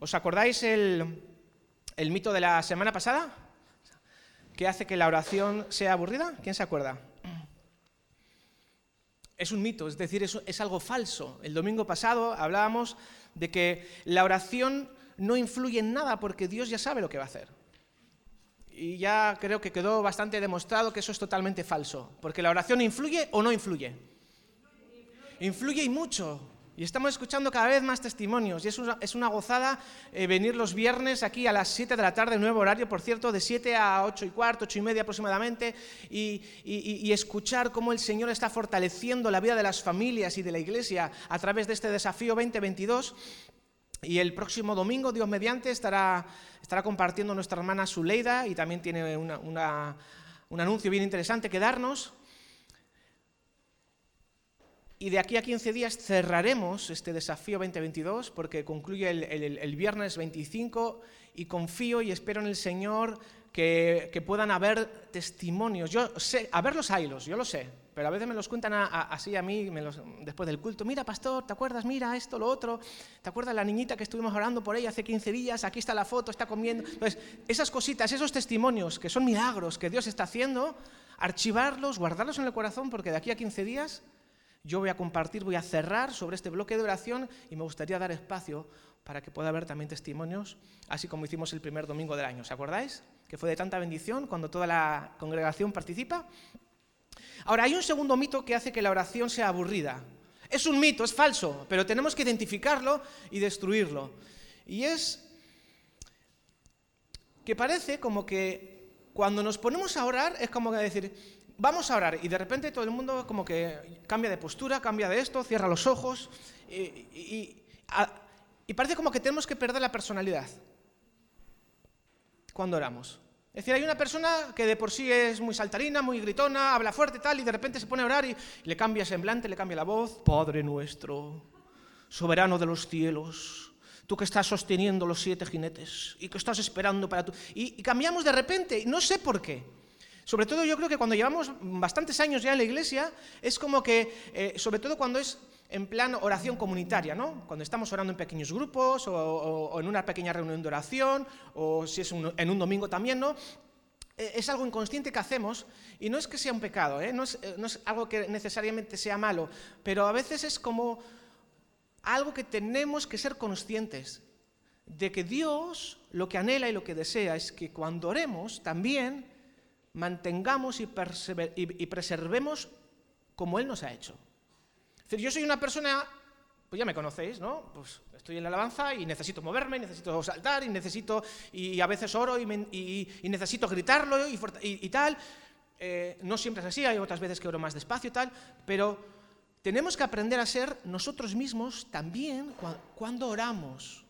¿Os acordáis el, mito de la semana pasada? ¿Qué hace que la oración sea aburrida? ¿Quién se acuerda? Es un mito, es decir, es, es algo falso. El domingo pasado hablábamos de que la oración no influye en nada porque Dios ya sabe lo que va a hacer. Y ya creo que quedó bastante demostrado que eso es totalmente falso, porque la oración influye o no influye. Influye y mucho. Y estamos escuchando cada vez más testimonios. Y es una, es una gozada eh, venir los viernes aquí a las 7 de la tarde, nuevo horario, por cierto, de 7 a 8 y cuarto, 8 y media aproximadamente, y, y, y, escuchar cómo el Señor está fortaleciendo la vida de las familias y de la iglesia a través de este desafío 2022. Y el próximo domingo, Dios mediante, estará, estará compartiendo nuestra hermana Zuleida y también tiene una, un anuncio bien interesante que darnos. Y de aquí a 15 días cerraremos este desafío 2022 porque concluye el, viernes 25 y confío y espero en el Señor que, puedan haber testimonios. Yo sé, a ver los yo lo sé, pero a veces me los cuentan así a mí después del culto. Mira, pastor, ¿te acuerdas? Mira esto, lo otro. ¿Te acuerdas la niñita que estuvimos orando por ella hace 15 días? Aquí está la foto, está comiendo. Entonces, esas cositas, esos testimonios que son milagros que Dios está haciendo, archivarlos, guardarlos en el corazón porque de aquí a 15 días yo voy a compartir, voy a cerrar sobre este bloque de oración y me gustaría dar espacio para que pueda haber también testimonios, así como hicimos el primer domingo del año. ¿Os acordáis? Que fue de tanta bendición cuando toda la congregación participa. Ahora, hay un segundo mito que hace que la oración sea aburrida. Es un mito, es falso, pero tenemos que identificarlo y destruirlo. Y es que parece como que cuando nos ponemos a orar es como que decir, vamos a orar y de repente todo el mundo como que cambia de postura, cambia de esto, cierra los ojos y, y, y, parece como que tenemos que perder la personalidad cuando oramos. Es decir, hay una persona que de por sí es muy saltarina, muy gritona, habla fuerte tal y de repente se pone a orar y, y le cambia semblante, le cambia la voz. Padre nuestro, soberano de los cielos, tú que estás sosteniendo los siete jinetes y que estás esperando para tú. Y, y cambiamos de repente, no sé por qué. Sobre todo yo creo que cuando llevamos bastantes años ya en la iglesia, es como que, eh, sobre todo cuando es en plan oración comunitaria, ¿no? Cuando estamos orando en pequeños grupos o, en una pequeña reunión de oración, o si es en un domingo también, ¿no? Eh, es algo inconsciente que hacemos y no es que sea un pecado, ¿eh? es, no es algo que necesariamente sea malo, pero a veces es como algo que tenemos que ser conscientes de que Dios lo que anhela y lo que desea es que cuando oremos también mantengamos y, y, y, preservemos como Él nos ha hecho. Es decir, yo soy una persona, pues ya me conocéis, ¿no? Pues estoy en la alabanza y necesito moverme, necesito saltar y necesito, y a veces oro y, me, y necesito gritarlo y, tal. Eh, no siempre es así, hay otras veces que oro más despacio y tal, pero tenemos que aprender a ser nosotros mismos también cuando oramos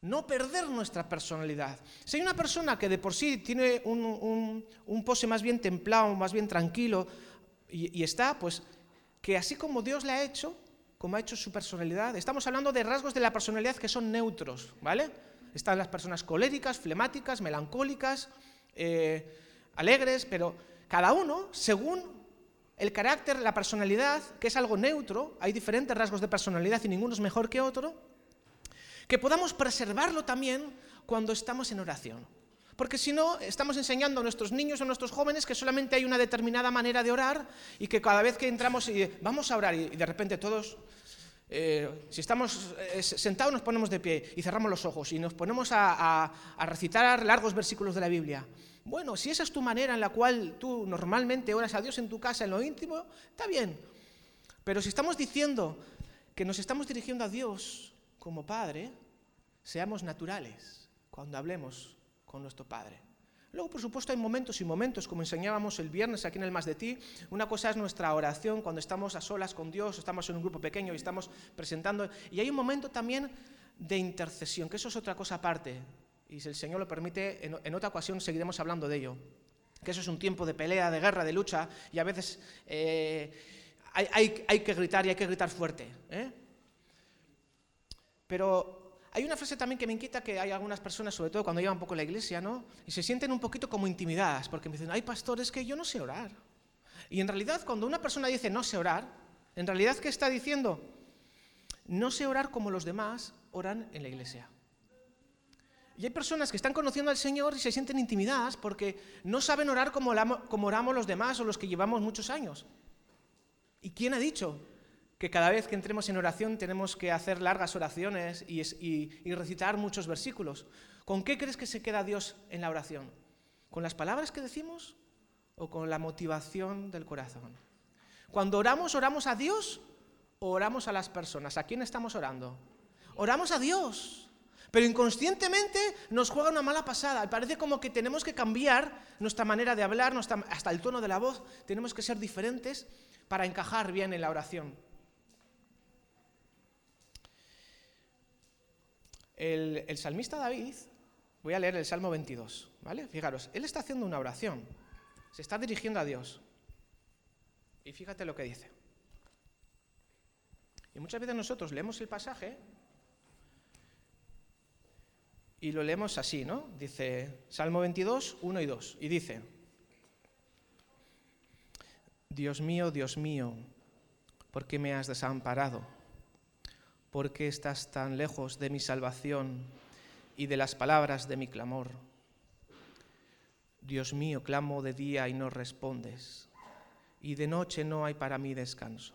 no perder nuestra personalidad. Si hay una persona que de por sí tiene un, pose más bien templado, más bien tranquilo, y, y, está, pues, que así como Dios le ha hecho, como ha hecho su personalidad, estamos hablando de rasgos de la personalidad que son neutros, ¿vale? Están las personas coléricas, flemáticas, melancólicas, eh, alegres, pero cada uno, según el carácter, la personalidad, que es algo neutro, hay diferentes rasgos de personalidad y ninguno es mejor que otro, que podamos preservarlo también cuando estamos en oración. Porque si no, estamos enseñando a nuestros niños o a nuestros jóvenes que solamente hay una determinada manera de orar y que cada vez que entramos y vamos a orar y de repente todos, eh, si estamos eh, sentados nos ponemos de pie y cerramos los ojos y nos ponemos a, a, a recitar largos versículos de la Biblia. Bueno, si esa es tu manera en la cual tú normalmente oras a Dios en tu casa, en lo íntimo, está bien. Pero si estamos diciendo que nos estamos dirigiendo a Dios como Padre, seamos naturales cuando hablemos con nuestro Padre. Luego, por supuesto, hay momentos y momentos, como enseñábamos el viernes aquí en el Más de Ti. Una cosa es nuestra oración cuando estamos a solas con Dios, estamos en un grupo pequeño y estamos presentando. Y hay un momento también de intercesión, que eso es otra cosa aparte. Y si el Señor lo permite, en, otra ocasión seguiremos hablando de ello. Que eso es un tiempo de pelea, de guerra, de lucha, y a veces eh, hay, hay, hay, que gritar y hay que gritar fuerte. ¿eh? Pero hay una frase también que me inquieta que hay algunas personas, sobre todo cuando llevan poco la iglesia, ¿no? Y se sienten un poquito como intimidadas, porque me dicen, hay pastores que yo no sé orar. Y en realidad, cuando una persona dice no sé orar, en realidad, ¿qué está diciendo? No sé orar como los demás oran en la iglesia. Y hay personas que están conociendo al Señor y se sienten intimidadas porque no saben orar como, oramos los demás o los que llevamos muchos años. ¿Y quién ha dicho que cada vez que entremos en oración tenemos que hacer largas oraciones y, recitar muchos versículos? ¿Con qué crees que se queda Dios en la oración? ¿Con las palabras que decimos o con la motivación del corazón? Cuando oramos, ¿oramos a Dios o oramos a las personas? ¿A quién estamos orando? Oramos a Dios. Pero inconscientemente nos juega una mala pasada. Parece como que tenemos que cambiar nuestra manera de hablar, hasta el tono de la voz. Tenemos que ser diferentes para encajar bien en la oración. El, salmista David, voy a leer el Salmo 22, ¿vale? Fijaros, él está haciendo una oración, se está dirigiendo a Dios. Y fíjate lo que dice. Y muchas veces nosotros leemos el pasaje y lo leemos así, ¿no? Dice Salmo 22, 1 y 2. Y dice, Dios mío, Dios mío, ¿por qué me has desamparado? ¿Por qué estás tan lejos de mi salvación y de las palabras de mi clamor? Dios mío, clamo de día y no respondes, y de noche no hay para mí descanso.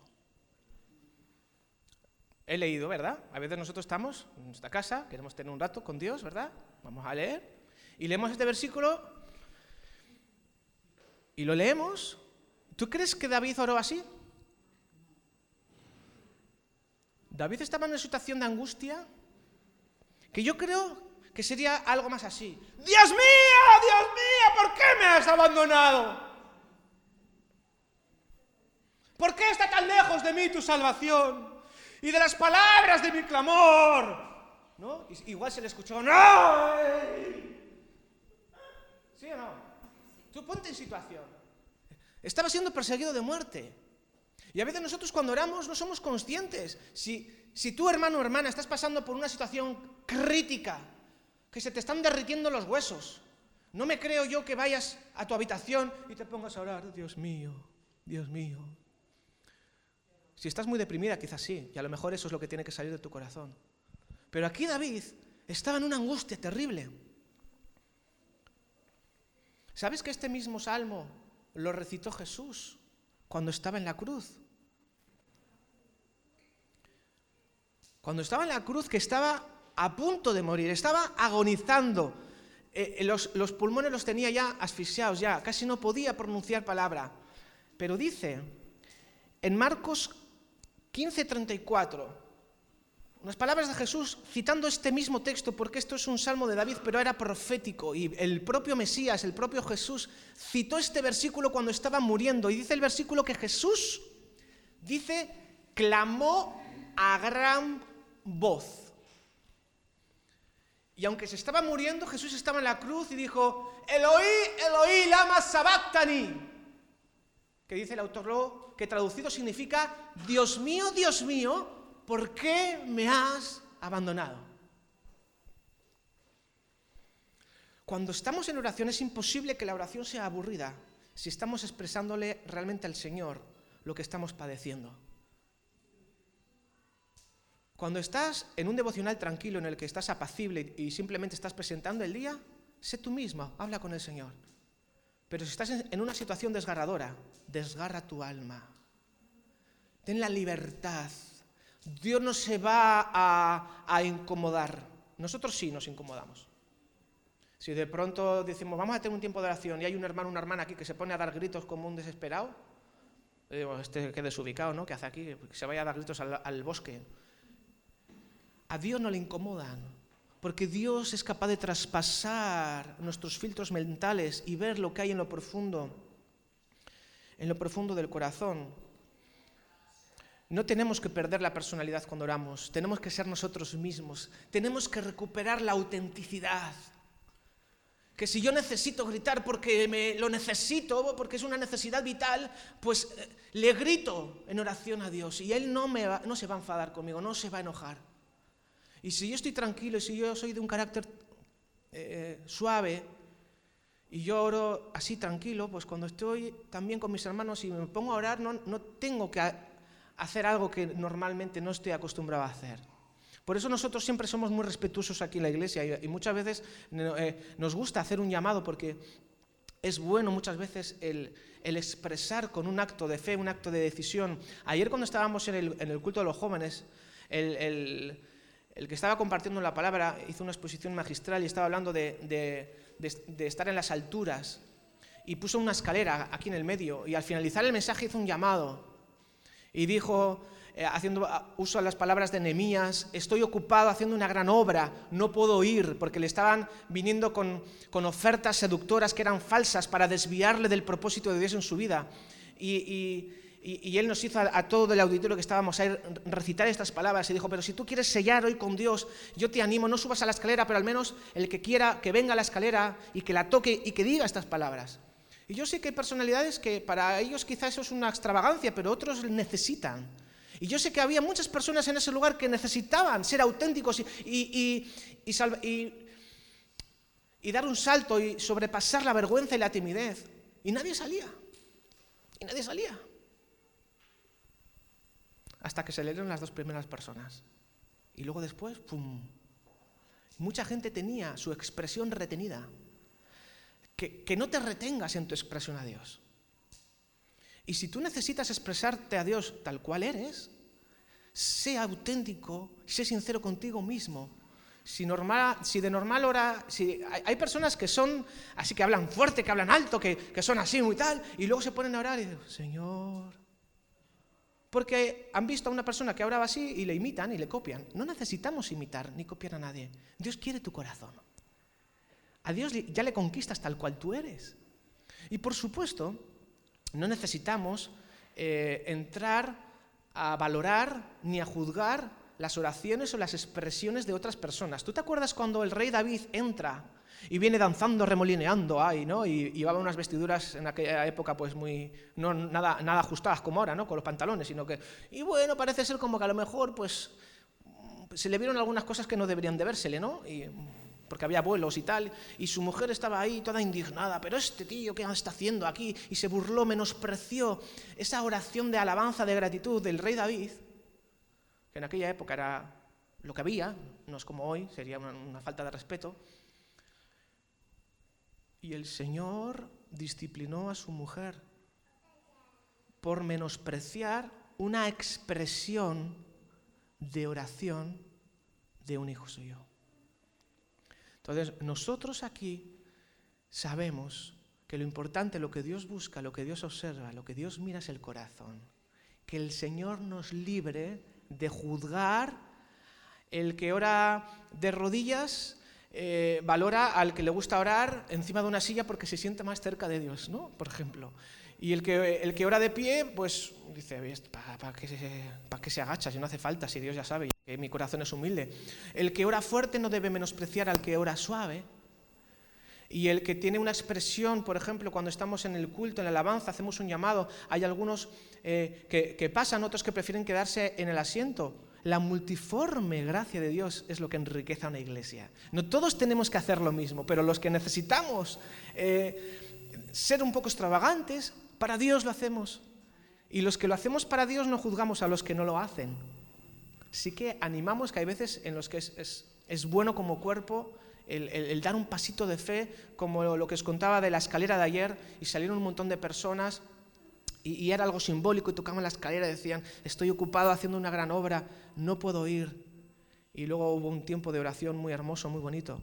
He leído, ¿verdad? A veces nosotros estamos en nuestra casa, queremos tener un rato con Dios, ¿verdad? Vamos a leer. Y leemos este versículo y lo leemos. ¿Tú crees que David oró así? David estaba en una situación de angustia que yo creo que sería algo más así. Dios mío, Dios mío, ¿por qué me has abandonado? ¿Por qué está tan lejos de mí tu salvación? y de las palabras de mi clamor. ¿No? Igual se le escuchó, ¡No! ¿Sí o no? Tú ponte en situación. Estaba siendo perseguido de muerte. Y a veces nosotros cuando oramos no somos conscientes. Si, si tú, hermano o hermana, estás pasando por una situación crítica, que se te están derritiendo los huesos, no me creo yo que vayas a tu habitación y te pongas a orar, Dios mío, Dios mío, si estás muy deprimida, quizás sí, y a lo mejor eso es lo que tiene que salir de tu corazón. Pero aquí David estaba en una angustia terrible. ¿Sabes que este mismo salmo lo recitó Jesús cuando estaba en la cruz? Cuando estaba en la cruz, que estaba a punto de morir, estaba agonizando. Eh, eh, los, los pulmones los tenía ya asfixiados, ya casi no podía pronunciar palabra. Pero dice en Marcos 15:34. Unas palabras de Jesús citando este mismo texto, porque esto es un salmo de David, pero era profético. Y el propio Mesías, el propio Jesús, citó este versículo cuando estaba muriendo. Y dice el versículo que Jesús, dice, clamó a gran voz. Y aunque se estaba muriendo, Jesús estaba en la cruz y dijo, Eloí, Eloí, lama sabactani. Que dice el autor que traducido significa, Dios mío, Dios mío, ¿por qué me has abandonado? Cuando estamos en oración es imposible que la oración sea aburrida si estamos expresándole realmente al Señor lo que estamos padeciendo. Cuando estás en un devocional tranquilo en el que estás apacible y simplemente estás presentando el día, sé tú mismo, habla con el Señor. Pero si estás en una situación desgarradora, desgarra tu alma. Ten la libertad. Dios no se va a, incomodar. Nosotros sí nos incomodamos. Si de pronto decimos, vamos a tener un tiempo de oración y hay un hermano una hermana aquí que se pone a dar gritos como un desesperado, digo, este que desubicado, ¿no? ¿Qué hace aquí? Que se vaya a dar gritos al bosque. A Dios no le incomodan porque Dios es capaz de traspasar nuestros filtros mentales y ver lo que hay en lo profundo, en lo profundo del corazón. No tenemos que perder la personalidad cuando oramos, tenemos que ser nosotros mismos, tenemos que recuperar la autenticidad. Que si yo necesito gritar porque me lo necesito, porque es una necesidad vital, pues eh, le grito en oración a Dios y Él no, se va a enfadar conmigo, no se va a enojar. Y si yo estoy tranquilo y si yo soy de un carácter eh, suave y yo oro así tranquilo, pues cuando estoy también con mis hermanos y me pongo a orar, no, no tengo que hacer algo que normalmente no estoy acostumbrado a hacer. Por eso nosotros siempre somos muy respetuosos aquí en la iglesia y, muchas veces eh, nos gusta hacer un llamado porque es bueno muchas veces el, expresar con un acto de fe, un acto de decisión. Ayer cuando estábamos en el, culto de los jóvenes, el, que estaba compartiendo la palabra hizo una exposición magistral y estaba hablando de, estar en las alturas y puso una escalera aquí en el medio y al finalizar el mensaje hizo un llamado y dijo, eh, haciendo uso de las palabras de Nehemías, estoy ocupado haciendo una gran obra, no puedo ir, porque le estaban viniendo con, ofertas seductoras que eran falsas para desviarle del propósito de Dios en su vida. Y, él nos hizo a, todo el auditorio que estábamos a recitar estas palabras y dijo, pero si tú quieres sellar hoy con Dios, yo te animo, no subas a la escalera, pero al menos el que quiera que venga a la escalera y que la toque y que diga estas palabras. Y yo sé que hay personalidades que para ellos quizás eso es una extravagancia, pero otros necesitan. Y yo sé que había muchas personas en ese lugar que necesitaban ser auténticos y, y, dar un salto y sobrepasar la vergüenza y la timidez. Y nadie salía. Y nadie salía. Hasta que se leyeron las dos primeras personas. Y luego después, ¡pum! Mucha gente tenía su expresión retenida. Que, que no te retengas en tu expresión a Dios. Y si tú necesitas expresarte a Dios tal cual eres, sé auténtico, sé sincero contigo mismo. Si, de normal hora, si hay, personas que son así, que hablan fuerte, que hablan alto, que, que son así muy tal, y luego se ponen a orar y dicen, Señor, porque han visto a una persona que oraba así y le imitan y le copian. No necesitamos imitar ni copiar a nadie. Dios quiere tu corazón. A Dios ya le conquistas tal cual tú eres. Y por supuesto, no necesitamos eh, entrar a valorar ni a juzgar las oraciones o las expresiones de otras personas. ¿Tú te acuerdas cuando el rey David entra y viene danzando, remolineando ahí, ¿no? Y, llevaba unas vestiduras en aquella época pues muy, no nada, nada ajustadas como ahora, ¿no? Con los pantalones, sino que, y bueno, parece ser como que a lo mejor pues se le vieron algunas cosas que no deberían de vérsele, ¿no? Y porque había vuelos y tal, y su mujer estaba ahí toda indignada, pero este tío, ¿qué está haciendo aquí? Y se burló, menospreció esa oración de alabanza, de gratitud del rey David, que en aquella época era lo que había, no es como hoy, sería una, una falta de respeto. Y el Señor disciplinó a su mujer por menospreciar una expresión de oración de un hijo suyo. Entonces, nosotros aquí sabemos que lo importante, lo que Dios busca, lo que Dios observa, lo que Dios mira es el corazón. Que el Señor nos libre de juzgar el que ora de rodillas. Eh, valora al que le gusta orar encima de una silla porque se siente más cerca de Dios, ¿no? Por ejemplo. Y el que, el que ora de pie, pues dice, ¿para qué, se, que se agacha si no hace falta, si Dios ya sabe que mi corazón es humilde? El que ora fuerte no debe menospreciar al que ora suave. Y el que tiene una expresión, por ejemplo, cuando estamos en el culto, en la alabanza, hacemos un llamado, hay algunos eh, que, que pasan, otros que prefieren quedarse en el asiento. La multiforme gracia de Dios es lo que enriquece a una iglesia. No todos tenemos que hacer lo mismo, pero los que necesitamos eh, ser un poco extravagantes, para Dios lo hacemos. Y los que lo hacemos para Dios no juzgamos a los que no lo hacen. Sí que animamos que hay veces en los que es, bueno como cuerpo el, dar un pasito de fe, como lo que os contaba de la escalera de ayer, y salieron un montón de personas, y, era algo simbólico, y tocaban la escalera y decían, estoy ocupado haciendo una gran obra, no puedo ir. Y luego hubo un tiempo de oración muy hermoso, muy bonito.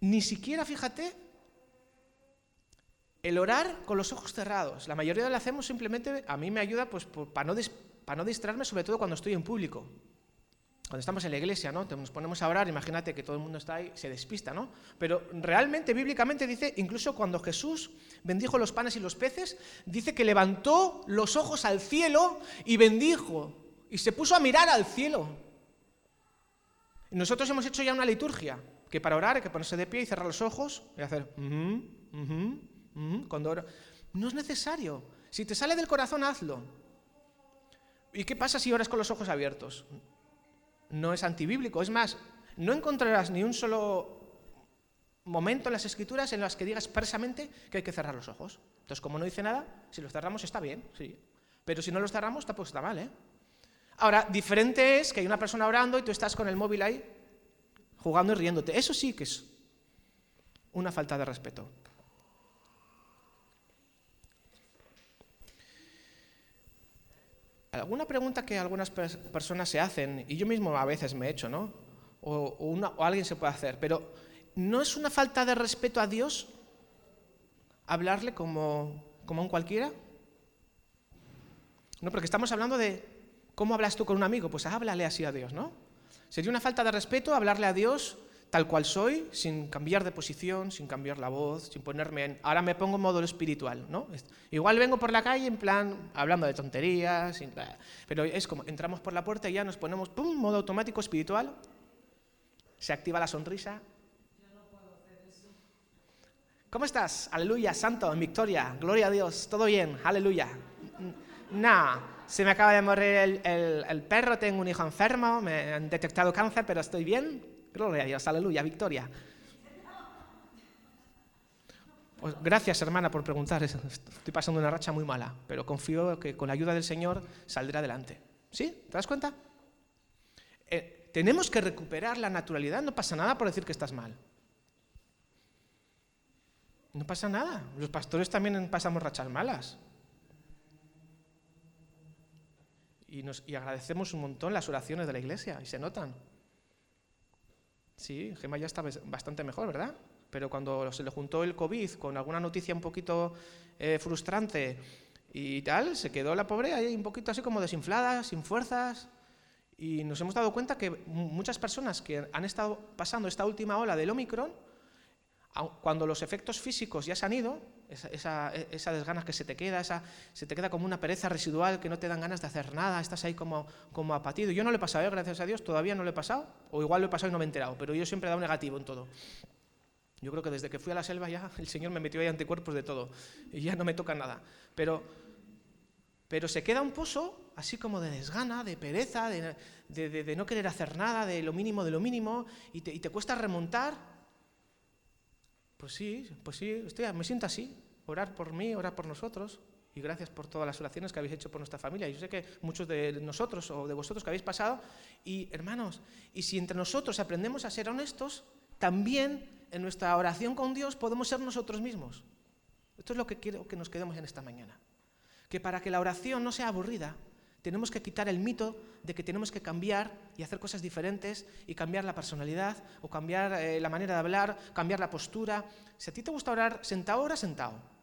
Ni siquiera, fíjate, el orar con los ojos cerrados. La mayoría lo hacemos simplemente, a mí me ayuda pues, para, no para no distraerme, sobre todo cuando estoy en público. Cuando estamos en la iglesia, ¿no? Nos ponemos a orar, imagínate que todo el mundo está ahí, se despista, ¿no? Pero realmente, bíblicamente dice, incluso cuando Jesús bendijo los panes y los peces, dice que levantó los ojos al cielo y bendijo, y se puso a mirar al cielo. nosotros hemos hecho ya una liturgia, que para orar hay que ponerse de pie y cerrar los ojos y hacer... Cuando No es necesario. Si te sale del corazón, hazlo. ¿Y qué pasa si oras con los ojos abiertos? No es antibíblico. Es más, no encontrarás ni un solo momento en las escrituras en las que diga expresamente que hay que cerrar los ojos. Entonces, como no dice nada, si los cerramos está bien, sí. Pero si no los cerramos, tampoco está mal, ¿eh? Ahora, diferente es que hay una persona orando y tú estás con el móvil ahí, jugando y riéndote. Eso sí que es una falta de respeto. Alguna pregunta que algunas personas se hacen, y yo mismo a veces me he hecho, ¿no? O, alguien se puede hacer, pero ¿no es una falta de respeto a Dios hablarle como, como a un cualquiera? No, porque estamos hablando de cómo hablas tú con un amigo, pues háblale así a Dios, ¿no? Sería una falta de respeto hablarle a Dios tal cual soy, sin cambiar de posición, sin cambiar la voz, sin ponerme en... Ahora me pongo en modo espiritual, ¿no? Igual vengo por la calle en plan, hablando de tonterías, pero es como, entramos por la puerta y ya nos ponemos, ¡pum!, modo automático espiritual, se activa la sonrisa. ¿Cómo estás? Aleluya, santo, en victoria, gloria a Dios, todo bien, aleluya. Nah, se me acaba de morir el, el perro, tengo un hijo enfermo, me han detectado cáncer, pero estoy bien, Gloria a Dios, aleluya, victoria. Pues gracias, hermana, por preguntar. Estoy pasando una racha muy mala, pero confío que con la ayuda del Señor saldré adelante. ¿Sí? ¿Te das cuenta? Eh, tenemos que recuperar la naturalidad. No pasa nada por decir que estás mal. No pasa nada. Los pastores también pasamos rachas malas. Y, y agradecemos un montón las oraciones de la iglesia, y se notan. Sí, Gema ya está bastante mejor, ¿verdad? Pero cuando se le juntó el COVID con alguna noticia un poquito eh, frustrante y tal, se quedó la pobre ahí un poquito así como desinflada, sin fuerzas. Y nos hemos dado cuenta que muchas personas que han estado pasando esta última ola del Omicron, cuando los efectos físicos ya se han ido, esa, esa, desganas que se te queda, esa, se te queda como una pereza residual que no te dan ganas de hacer nada, estás ahí como, como apatido. Yo no lo he pasado, ¿eh? gracias a Dios, todavía no lo he pasado, o igual lo he pasado y no me he enterado, pero yo siempre he dado negativo en todo. Yo creo que desde que fui a la selva ya el Señor me metió ahí anticuerpos de todo y ya no me toca nada. Pero, pero se queda un pozo así como de desgana, de pereza, de, de, no querer hacer nada, de lo mínimo de lo mínimo, y te cuesta remontar pues sí, pues sí, me siento así. Orar por mí, orar por nosotros. Y gracias por todas las oraciones que habéis hecho por nuestra familia. Yo sé que muchos de nosotros o de vosotros que habéis pasado. Y hermanos, y si entre nosotros aprendemos a ser honestos, también en nuestra oración con Dios podemos ser nosotros mismos. Esto es lo que quiero que nos quedemos en esta mañana. Que para que la oración no sea aburrida, tenemos que quitar el mito de que tenemos que cambiar y hacer cosas diferentes y cambiar la personalidad o cambiar eh, la manera de hablar, cambiar la postura. Si a ti te gusta orar sentado, ora sentado.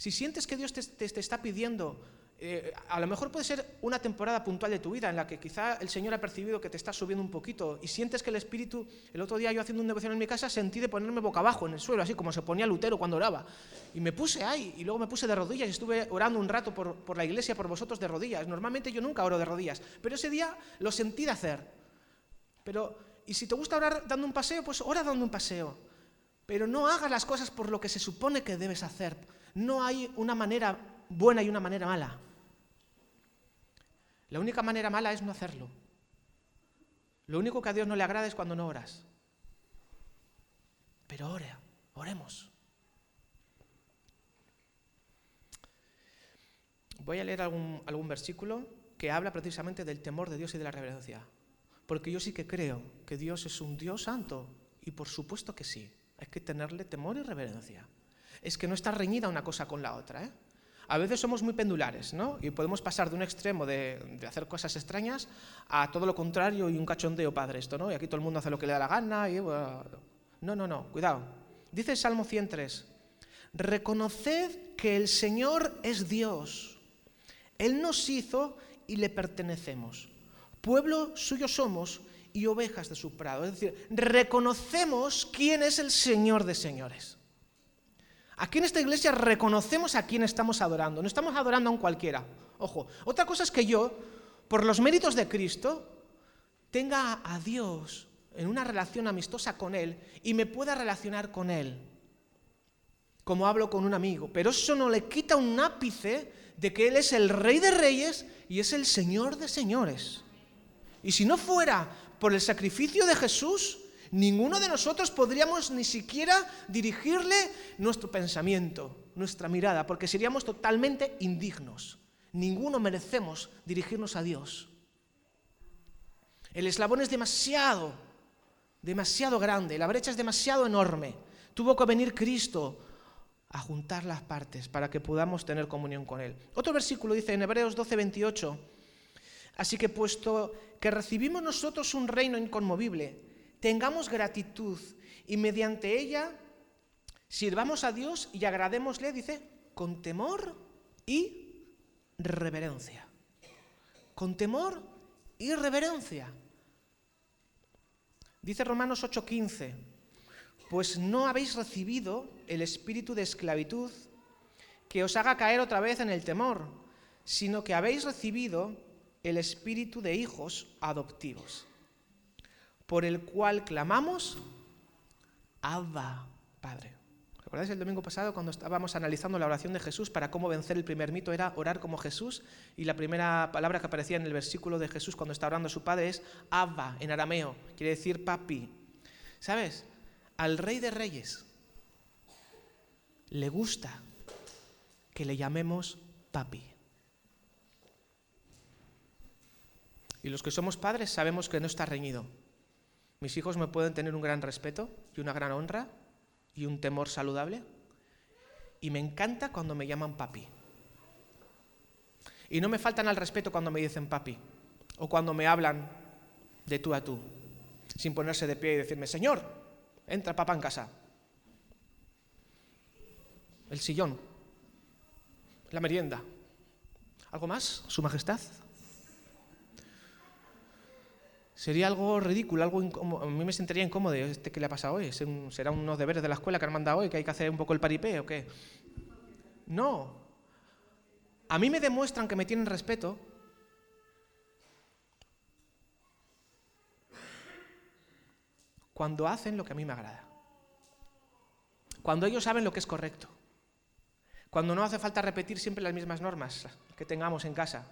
Si sientes que Dios te está pidiendo eh, a lo mejor puede ser una temporada puntual de tu vida en la que quizá el Señor ha percibido que te estás subiendo un poquito y sientes que el Espíritu, el otro día yo haciendo un devoción en mi casa sentí de ponerme boca abajo en el suelo, así como se ponía Lutero cuando oraba. Y me puse ahí y luego me puse de rodillas y estuve orando un rato por, por la iglesia, por vosotros de rodillas. Normalmente yo nunca oro de rodillas, pero ese día lo sentí de hacer. Pero, y si te gusta orar dando un paseo, pues ora dando un paseo. Pero no hagas las cosas por lo que se supone que debes hacer. No hay una manera buena y una manera mala. La única manera mala es no hacerlo. Lo único que a Dios no le agrada es cuando no oras. Pero ora, oremos. Voy a leer algún, algún versículo que habla precisamente del temor de Dios y de la reverencia. Porque yo sí que creo que Dios es un Dios santo. Y por supuesto que sí. Hay que tenerle temor y reverencia. Es que no está reñida una cosa con la otra. ¿eh? a veces somos muy pendulares, ¿no? Y podemos pasar de un extremo de, hacer cosas extrañas a todo lo contrario y un cachondeo padre esto, ¿no? Y aquí todo el mundo hace lo que le da la gana no, no, no, cuidado. Dice el Salmo 103, reconoced que el Señor es Dios. Él nos hizo y le pertenecemos. Pueblo suyo somos y ovejas de su prado. Es decir, reconocemos quién es el Señor de señores. Aquí en esta iglesia reconocemos a quién estamos adorando, no estamos adorando a un cualquiera. Ojo, otra cosa es que yo, por los méritos de Cristo, tenga a Dios en una relación amistosa con Él y me pueda relacionar con Él, como hablo con un amigo. Pero eso no le quita un ápice de que Él es el Rey de Reyes y es el Señor de Señores. Y si no fuera por el sacrificio de Jesús, Ninguno de nosotros podríamos ni siquiera dirigirle nuestro pensamiento, nuestra mirada, porque seríamos totalmente indignos. Ninguno merecemos dirigirnos a Dios. El eslabón es demasiado, demasiado grande, la brecha es demasiado enorme. Tuvo que venir Cristo a juntar las partes para que podamos tener comunión con Él. Otro versículo dice en Hebreos 12, 28, así que puesto que recibimos nosotros un reino inconmovible, tengamos gratitud y mediante ella sirvamos a Dios y agradémosle, dice, con temor y reverencia. Con temor y reverencia. Dice Romanos 8:15, pues no habéis recibido el espíritu de esclavitud que os haga caer otra vez en el temor, sino que habéis recibido el espíritu de hijos adoptivos, por el cual clamamos, Abba, Padre. ¿Recordáis el domingo pasado cuando estábamos analizando la oración de Jesús para cómo vencer el primer mito era orar como Jesús? Y la primera palabra que aparecía en el versículo de Jesús cuando está orando a su padre es Abba, en arameo, quiere decir papi. ¿Sabes? Al rey de reyes le gusta que le llamemos papi. Y los que somos padres sabemos que no está reñido. Mis hijos me pueden tener un gran respeto y una gran honra y un temor saludable. Y me encanta cuando me llaman papi. Y no me faltan al respeto cuando me dicen papi o cuando me hablan de tú a tú, sin ponerse de pie y decirme, Señor, entra papá en casa. El sillón, la merienda. ¿Algo más, Su Majestad? Sería algo ridículo, algo incómodo. A mí me sentiría incómodo. ¿Este qué le ha pasado hoy? ¿Será unos deberes de la escuela que han mandado hoy, que hay que hacer un poco el paripé o qué? No. A mí me demuestran que me tienen respeto cuando hacen lo que a mí me agrada. Cuando ellos saben lo que es correcto. Cuando no hace falta repetir siempre las mismas normas que tengamos en casa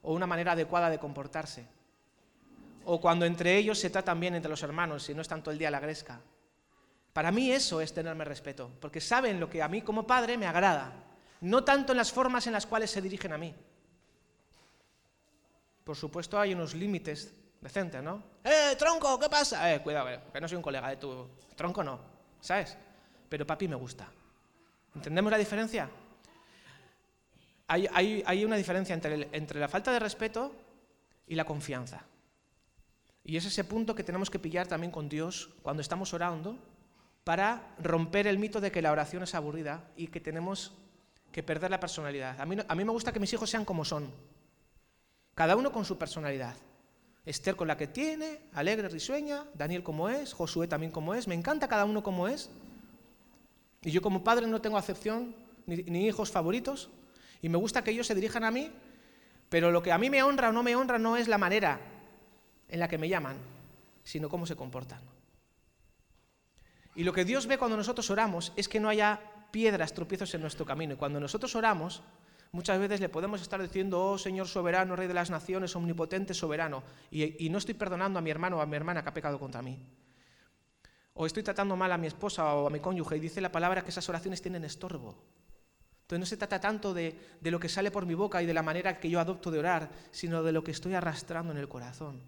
o una manera adecuada de comportarse o cuando entre ellos se tratan bien entre los hermanos y no es tanto el día la gresca. Para mí eso es tenerme respeto, porque saben lo que a mí como padre me agrada, no tanto en las formas en las cuales se dirigen a mí. Por supuesto hay unos límites decentes, ¿no? ¡Eh, tronco, qué pasa! Eh, cuidado, eh, que no soy un colega de tu... Tronco no, ¿sabes? Pero papi me gusta. ¿Entendemos la diferencia? Hay, una diferencia entre, entre la falta de respeto y la confianza. Y es ese punto que tenemos que pillar también con Dios cuando estamos orando para romper el mito de que la oración es aburrida y que tenemos que perder la personalidad. A mí, me gusta que mis hijos sean como son, cada uno con su personalidad. Esther con la que tiene, alegre, risueña, Daniel como es, Josué también como es, me encanta cada uno como es. Y yo como padre no tengo acepción ni hijos favoritos y me gusta que ellos se dirijan a mí, pero lo que a mí me honra o no me honra no es la manera, en la que me llaman, sino cómo se comportan. Y lo que Dios ve cuando nosotros oramos es que no haya piedras, tropiezos en nuestro camino. Y cuando nosotros oramos, muchas veces le podemos estar diciendo, oh Señor soberano, Rey de las naciones, omnipotente, soberano, y, no estoy perdonando a mi hermano o a mi hermana que ha pecado contra mí. O estoy tratando mal a mi esposa o a mi cónyuge, y dice la palabra que esas oraciones tienen estorbo. Entonces no se trata tanto de, de lo que sale por mi boca y de la manera que yo adopto de orar, sino de lo que estoy arrastrando en el corazón.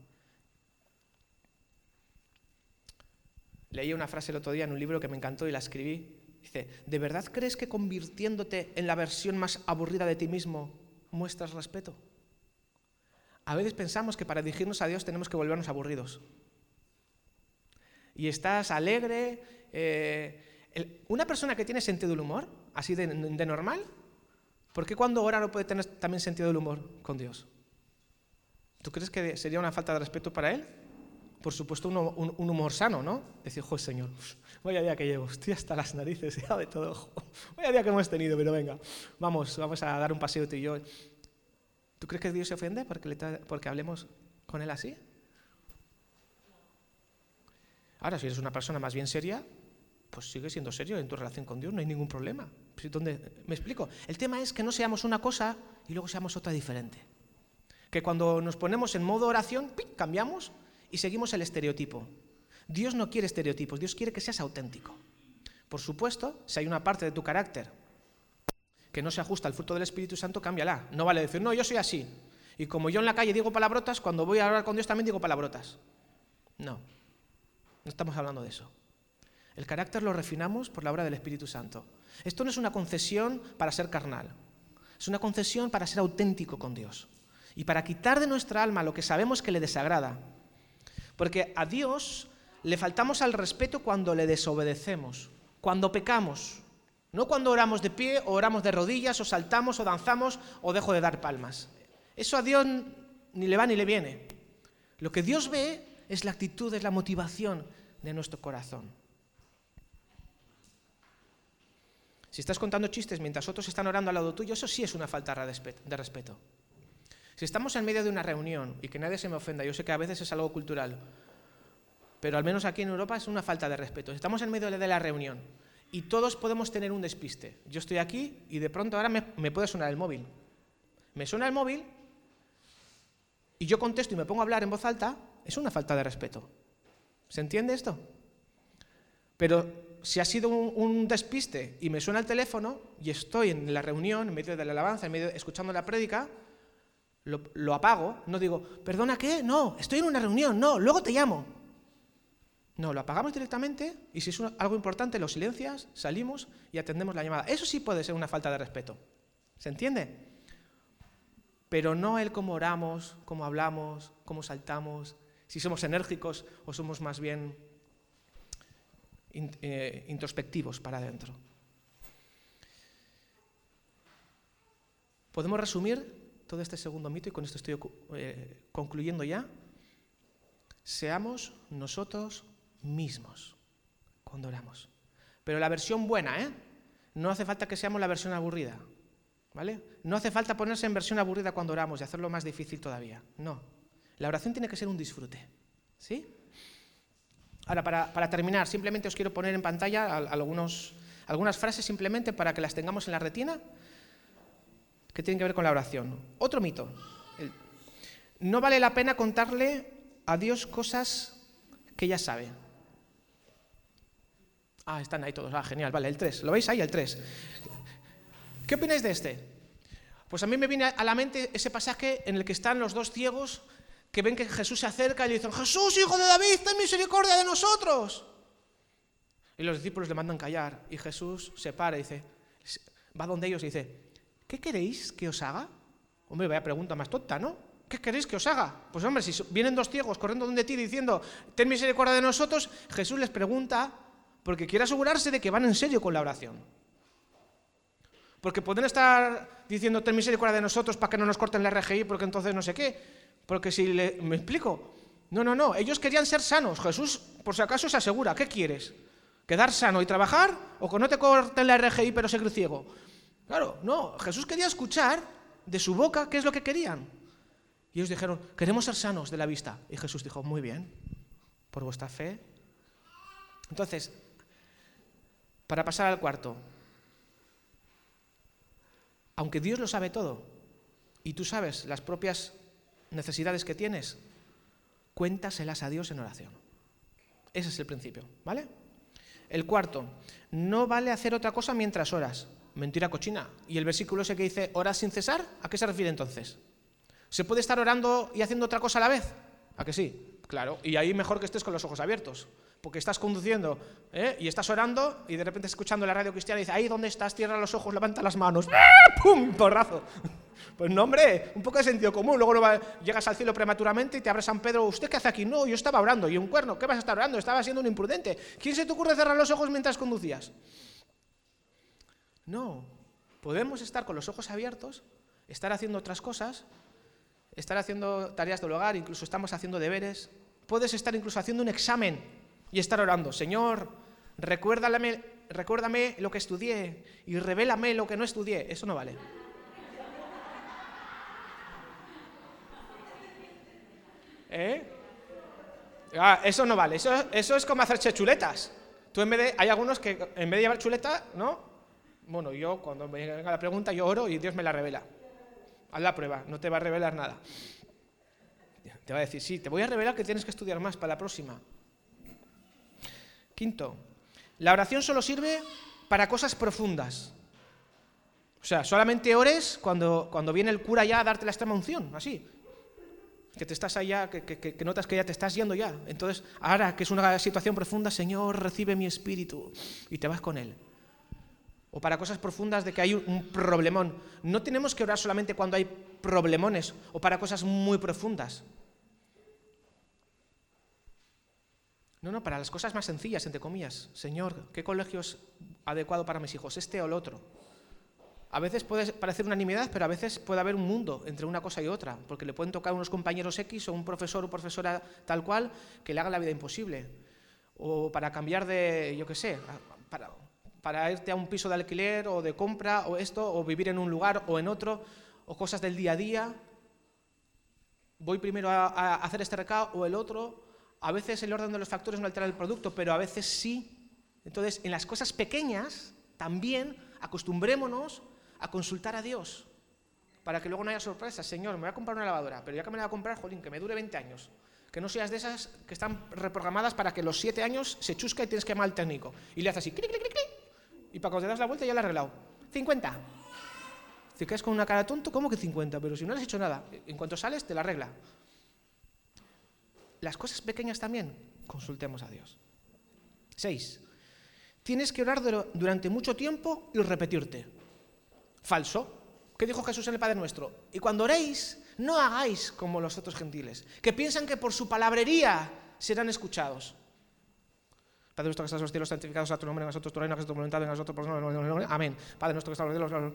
Leí una frase el otro día en un libro que me encantó y la escribí. Dice, ¿de verdad crees que convirtiéndote en la versión más aburrida de ti mismo muestras respeto? A veces pensamos que para dirigirnos a Dios tenemos que volvernos aburridos. Y estás alegre. Eh, una persona que tiene sentido del humor, así de, de normal, ¿por qué cuando ora no puede tener también sentido del humor con Dios? ¿Tú crees que sería una falta de respeto para Él? Por supuesto, un, humor sano, ¿no? Decir, joder, Señor, vaya día que llevo, estoy hasta las narices ya de todo. Vaya día que hemos tenido, pero venga, vamos, vamos a dar un paseo tú y yo. ¿Tú crees que Dios se ofende porque, porque hablemos con Él así? Ahora, si eres una persona más bien seria, pues sigue siendo serio en tu relación con Dios, no hay ningún problema. ¿Dónde? ¿Me explico? El tema es que no seamos una cosa y luego seamos otra diferente. Que cuando nos ponemos en modo oración, cambiamos y seguimos el estereotipo. Dios no quiere estereotipos, Dios quiere que seas auténtico. Por supuesto, si hay una parte de tu carácter que no se ajusta al fruto del Espíritu Santo, cámbiala. No vale decir, no, yo soy así. Y como yo en la calle digo palabrotas, cuando voy a hablar con Dios también digo palabrotas. No, no estamos hablando de eso. El carácter lo refinamos por la obra del Espíritu Santo. Esto no es una concesión para ser carnal, es una concesión para ser auténtico con Dios y para quitar de nuestra alma lo que sabemos que le desagrada. Porque a Dios le faltamos al respeto cuando le desobedecemos, cuando pecamos, no cuando oramos de pie o oramos de rodillas o saltamos o danzamos o dejo de dar palmas. Eso a Dios ni le va ni le viene. Lo que Dios ve es la actitud, es la motivación de nuestro corazón. Si estás contando chistes mientras otros están orando al lado tuyo, eso sí es una falta de respeto. Si estamos en medio de una reunión y que nadie se me ofenda, yo sé que a veces es algo cultural, pero al menos aquí en Europa es una falta de respeto. Estamos en medio de la reunión y todos podemos tener un despiste. Yo estoy aquí y de pronto ahora me, puede sonar el móvil. Me suena el móvil y yo contesto y me pongo a hablar en voz alta, es una falta de respeto. ¿Se entiende esto? Pero si ha sido un, despiste y me suena el teléfono y estoy en la reunión, en medio de la alabanza, en medio escuchando la prédica, lo, apago, no digo, perdona, ¿qué? No, estoy en una reunión, no, luego te llamo. No, lo apagamos directamente y si es algo importante lo silencias, salimos y atendemos la llamada. Eso sí puede ser una falta de respeto. ¿Se entiende? Pero no el cómo oramos, cómo hablamos, cómo saltamos, si somos enérgicos o somos más bien eh, introspectivos para adentro. Podemos resumir todo este segundo mito y con esto estoy eh, concluyendo ya. Seamos nosotros mismos cuando oramos. Pero la versión buena, ¿eh? No hace falta que seamos la versión aburrida. ¿Vale? No hace falta ponerse en versión aburrida cuando oramos y hacerlo más difícil todavía. No. La oración tiene que ser un disfrute. ¿Sí? Ahora, para, terminar, simplemente os quiero poner en pantalla algunos, algunas frases simplemente para que las tengamos en la retina que tienen que ver con la oración. Otro mito. No vale la pena contarle a Dios cosas que ya sabe. Ah, están ahí todos. Ah, genial. Vale, el 3. ¿Lo veis ahí, el 3? ¿Qué opináis de este? Pues a mí me viene a la mente ese pasaje en el que están los dos ciegos que ven que Jesús se acerca y le dicen, Jesús, hijo de David, ten misericordia de nosotros. Y los discípulos le mandan callar y Jesús se para y dice, va donde ellos y dice, ¿qué queréis que os haga? Hombre, vaya pregunta más tonta, ¿no? ¿Qué queréis que os haga? Pues hombre, si vienen dos ciegos corriendo donde ti diciendo, ten misericordia de nosotros, Jesús les pregunta porque quiere asegurarse de que van en serio con la oración. Porque pueden estar diciendo, ten misericordia de nosotros para que no nos corten la RGI, porque entonces no sé qué. Porque si le, me explico, no, no, no, ellos querían ser sanos. Jesús, por si acaso, se asegura, ¿qué quieres? ¿Quedar sano y trabajar? ¿O que no te corten la RGI pero seguir ciego? Claro, no, Jesús quería escuchar de su boca qué es lo que querían. Y ellos dijeron, queremos ser sanos de la vista. Y Jesús dijo, muy bien, por vuestra fe. Entonces, para pasar al cuarto, aunque Dios lo sabe todo, y tú sabes las propias necesidades que tienes, cuéntaselas a Dios en oración. Ese es el principio, ¿vale? El cuarto, no vale hacer otra cosa mientras oras. Mentira cochina. ¿Y el versículo ese que dice oras sin cesar? ¿A qué se refiere entonces? ¿Se puede estar orando y haciendo otra cosa a la vez? ¿A que sí? Claro. Y ahí mejor que estés con los ojos abiertos. Porque estás conduciendo ¿eh? y estás orando y de repente escuchando la radio cristiana y dice, ahí donde estás, cierra los ojos, levanta las manos. ¡Pum! Porrazo. Pues no, hombre, un poco de sentido común. Luego llegas al cielo prematuramente y te abre San Pedro. ¿Usted qué hace aquí? No, yo estaba orando. ¿Y un cuerno? ¿Qué vas a estar orando? Estaba siendo un imprudente. ¿Quién se te ocurre cerrar los ojos mientras conducías? No. Podemos estar con los ojos abiertos, estar haciendo otras cosas, estar haciendo tareas del hogar, incluso estamos haciendo deberes. Puedes estar incluso haciendo un examen y estar orando. Señor, recuérdame, recuérdame lo que estudié y revélame lo que no estudié. Eso no vale. ¿Eh? Ah, eso no vale, eso, eso es como hacer chuletas. Tú en vez de, hay algunos que en vez de llevar chuleta, ¿no? Bueno, yo cuando me venga la pregunta, yo oro y Dios me la revela. Haz la prueba, no te va a revelar nada. Te va a decir, sí, te voy a revelar que tienes que estudiar más para la próxima. Quinto, la oración solo sirve para cosas profundas. O sea, solamente ores cuando, cuando viene el cura ya a darte la extrema unción, así. Que te estás allá, que, que, notas que ya te estás yendo ya. Entonces, ahora que es una situación profunda, Señor, recibe mi espíritu y te vas con él. O para cosas profundas de que hay un problemón. No tenemos que orar solamente cuando hay problemones o para cosas muy profundas. No, no, para las cosas más sencillas, entre comillas. Señor, ¿qué colegio es adecuado para mis hijos? ¿Este o el otro? A veces puede parecer unanimidad, pero a veces puede haber un mundo entre una cosa y otra, porque le pueden tocar unos compañeros X o un profesor o profesora tal cual que le haga la vida imposible. O para cambiar de, yo qué sé, para, para irte a un piso de alquiler o de compra o esto, o vivir en un lugar o en otro, o cosas del día a día. Voy primero a, hacer este recado o el otro, a veces el orden de los factores no altera el producto, pero a veces sí. Entonces, en las cosas pequeñas, también acostumbrémonos a consultar a Dios, para que luego no haya sorpresas. Señor, me voy a comprar una lavadora, pero ya que me la voy a comprar, jolín, que me dure 20 años. Que no seas de esas que están reprogramadas para que los 7 años se chusca y tienes que llamar al técnico. Y le haces así, clic, clic, clic, y para cuando te das la vuelta ya la has arreglado. 50. Te quedas con una cara tonto, ¿cómo que 50? Pero si no has hecho nada, en cuanto sales te la arregla las cosas pequeñas también, consultemos a Dios. Seis, tienes que orar durante mucho tiempo y repetirte. Falso. ¿Qué dijo Jesús en el Padre Nuestro? Y cuando oréis, no hagáis como los otros gentiles, que piensan que por su palabrería serán escuchados. Padre nuestro que estás en los cielos, santificado sea tu nombre, en nosotros tu reino, que es tu voluntad, en nosotros, amén. Padre nuestro que estás en los cielos,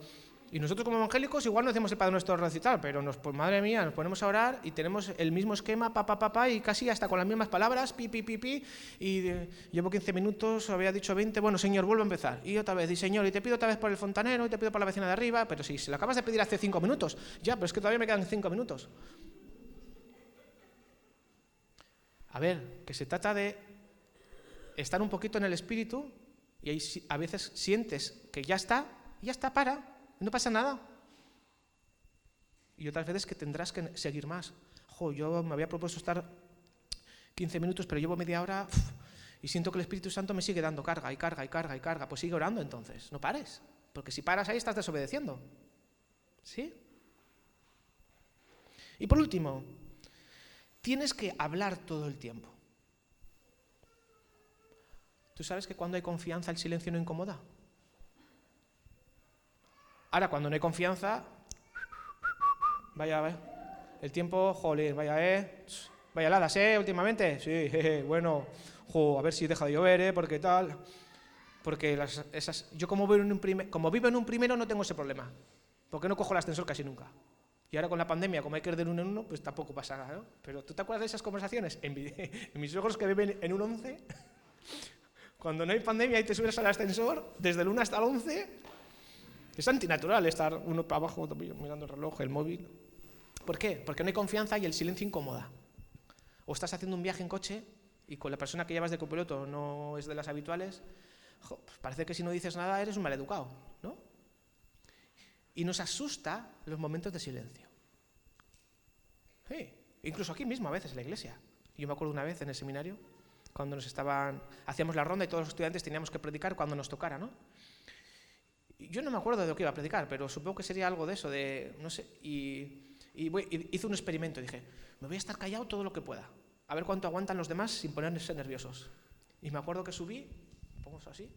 y nosotros como evangélicos igual no hacemos el Padre Nuestro recital, pero nos, pues madre mía, nos ponemos a orar y tenemos el mismo esquema, pa, pa, pa, y casi hasta con las mismas palabras, pi, pi, pi, pi, y llevo 15 minutos, había dicho 20, bueno, Señor, vuelvo a empezar. Y otra vez, y Señor, y te pido otra vez por el fontanero, y te pido por la vecina de arriba, pero si se lo acabas de pedir hace 5 minutos, ya, pero es que todavía me quedan 5 minutos. A ver, que se trata de estar un poquito en el espíritu y ahí a veces sientes que ya está, ya está, para, no pasa nada. Y otras veces que tendrás que seguir más. Yo me había propuesto estar 15 minutos, pero llevo media hora y siento que el Espíritu Santo me sigue dando carga y carga y carga y carga. Pues sigue orando entonces, no pares. Porque si paras ahí estás desobedeciendo. ¿Sí? Y por último, tienes que hablar todo el tiempo. ¿Tú sabes que cuando hay confianza el silencio no incomoda? Ahora, cuando no hay confianza, vaya, vaya. El tiempo, jolín, vaya, eh. Vaya heladas, eh, últimamente. Sí, jeje, bueno, jo, a ver si deja de llover, eh, porque tal. Porque las, esas, yo como vivo, en un primer, como vivo en un primero no tengo ese problema. Porque no cojo el ascensor casi nunca. Y ahora con la pandemia, como hay que ir de uno en uno, pues tampoco pasa nada, ¿no? Pero ¿tú te acuerdas de esas conversaciones? En, en mis ojos que viven en un 11, cuando no hay pandemia y te subes al ascensor, desde el 1 hasta el 11, es antinatural estar uno para abajo mirando el reloj, el móvil. ¿Por qué? Porque no hay confianza y el silencio incomoda. O estás haciendo un viaje en coche y con la persona que llevas de copiloto no es de las habituales, pues parece que si no dices nada eres un maleducado, ¿no? Y nos asusta los momentos de silencio. Sí, incluso aquí mismo a veces en la iglesia. Yo me acuerdo una vez en el seminario, cuando nos estaban, hacíamos la ronda y todos los estudiantes teníamos que predicar cuando nos tocara, ¿no? yo no me acuerdo de lo que iba a predicar, pero supongo que sería algo de eso, de, no sé, y, hice un experimento, dije, me voy a estar callado todo lo que pueda, a ver cuánto aguantan los demás sin ponerse nerviosos. Y me acuerdo que subí, pongo así,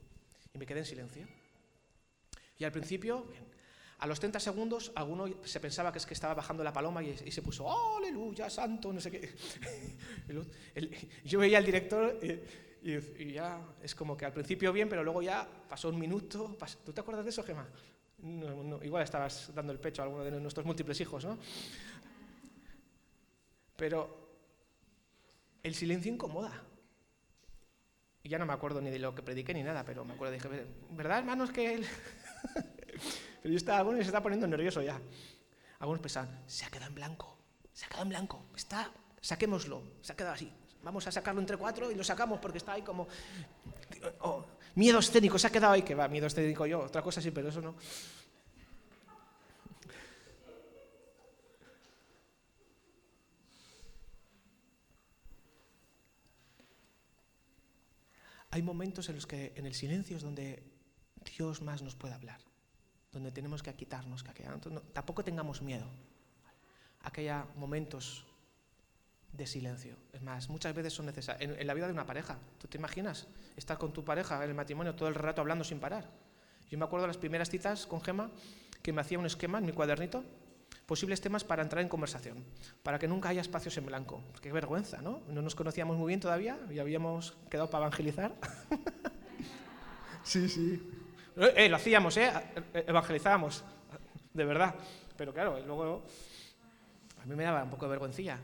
y me quedé en silencio. Y al principio, a los 30 segundos, alguno se pensaba que es que estaba bajando la paloma y, se puso, aleluya, santo, no sé qué. yo veía al director... Y, ya es como que al principio bien, pero luego ya pasó un minuto. ¿Tú te acuerdas de eso, Gemma? Igual estabas dando el pecho a alguno de nuestros múltiples hijos, ¿no? Pero el silencio incomoda. Y ya no me acuerdo ni de lo que prediqué ni nada, pero me acuerdo, dije, ¿verdad, hermanos, que él... pero yo estaba, algunos se está poniendo nervioso ya. Algunos pensaban, se ha quedado en blanco, se ha quedado en blanco, está, saquémoslo, se ha quedado así. Vamos a sacarlo entre cuatro y lo sacamos porque está ahí como... Oh, miedo escénico, se ha quedado ahí, que va, miedo escénico yo, otra cosa sí, pero eso no. Hay momentos en los que en el silencio es donde Dios más nos puede hablar. Donde tenemos que quitarnos, que tampoco tengamos miedo a que momentos de silencio. Es más, muchas veces son necesarios. En, la vida de una pareja, ¿tú te imaginas estar con tu pareja en el matrimonio todo el rato hablando sin parar? Yo me acuerdo de las primeras citas con Gema que me hacía un esquema en mi cuadernito, posibles temas para entrar en conversación, para que nunca haya espacios en blanco. Qué vergüenza, ¿no? No nos conocíamos muy bien todavía y habíamos quedado para evangelizar. sí, sí. Eh, lo hacíamos, ¿eh? Evangelizábamos, de verdad. Pero claro, luego a mí me daba un poco de vergüencilla.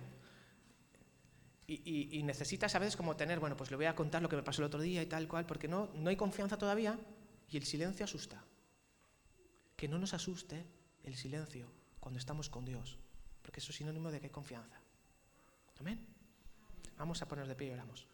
Y, necesitas a veces como tener, bueno, pues le voy a contar lo que me pasó el otro día y tal cual, porque no, no hay confianza todavía y el silencio asusta. Que no nos asuste el silencio cuando estamos con Dios, porque eso es sinónimo de que hay confianza. Amén. Vamos a poner de pie y oramos.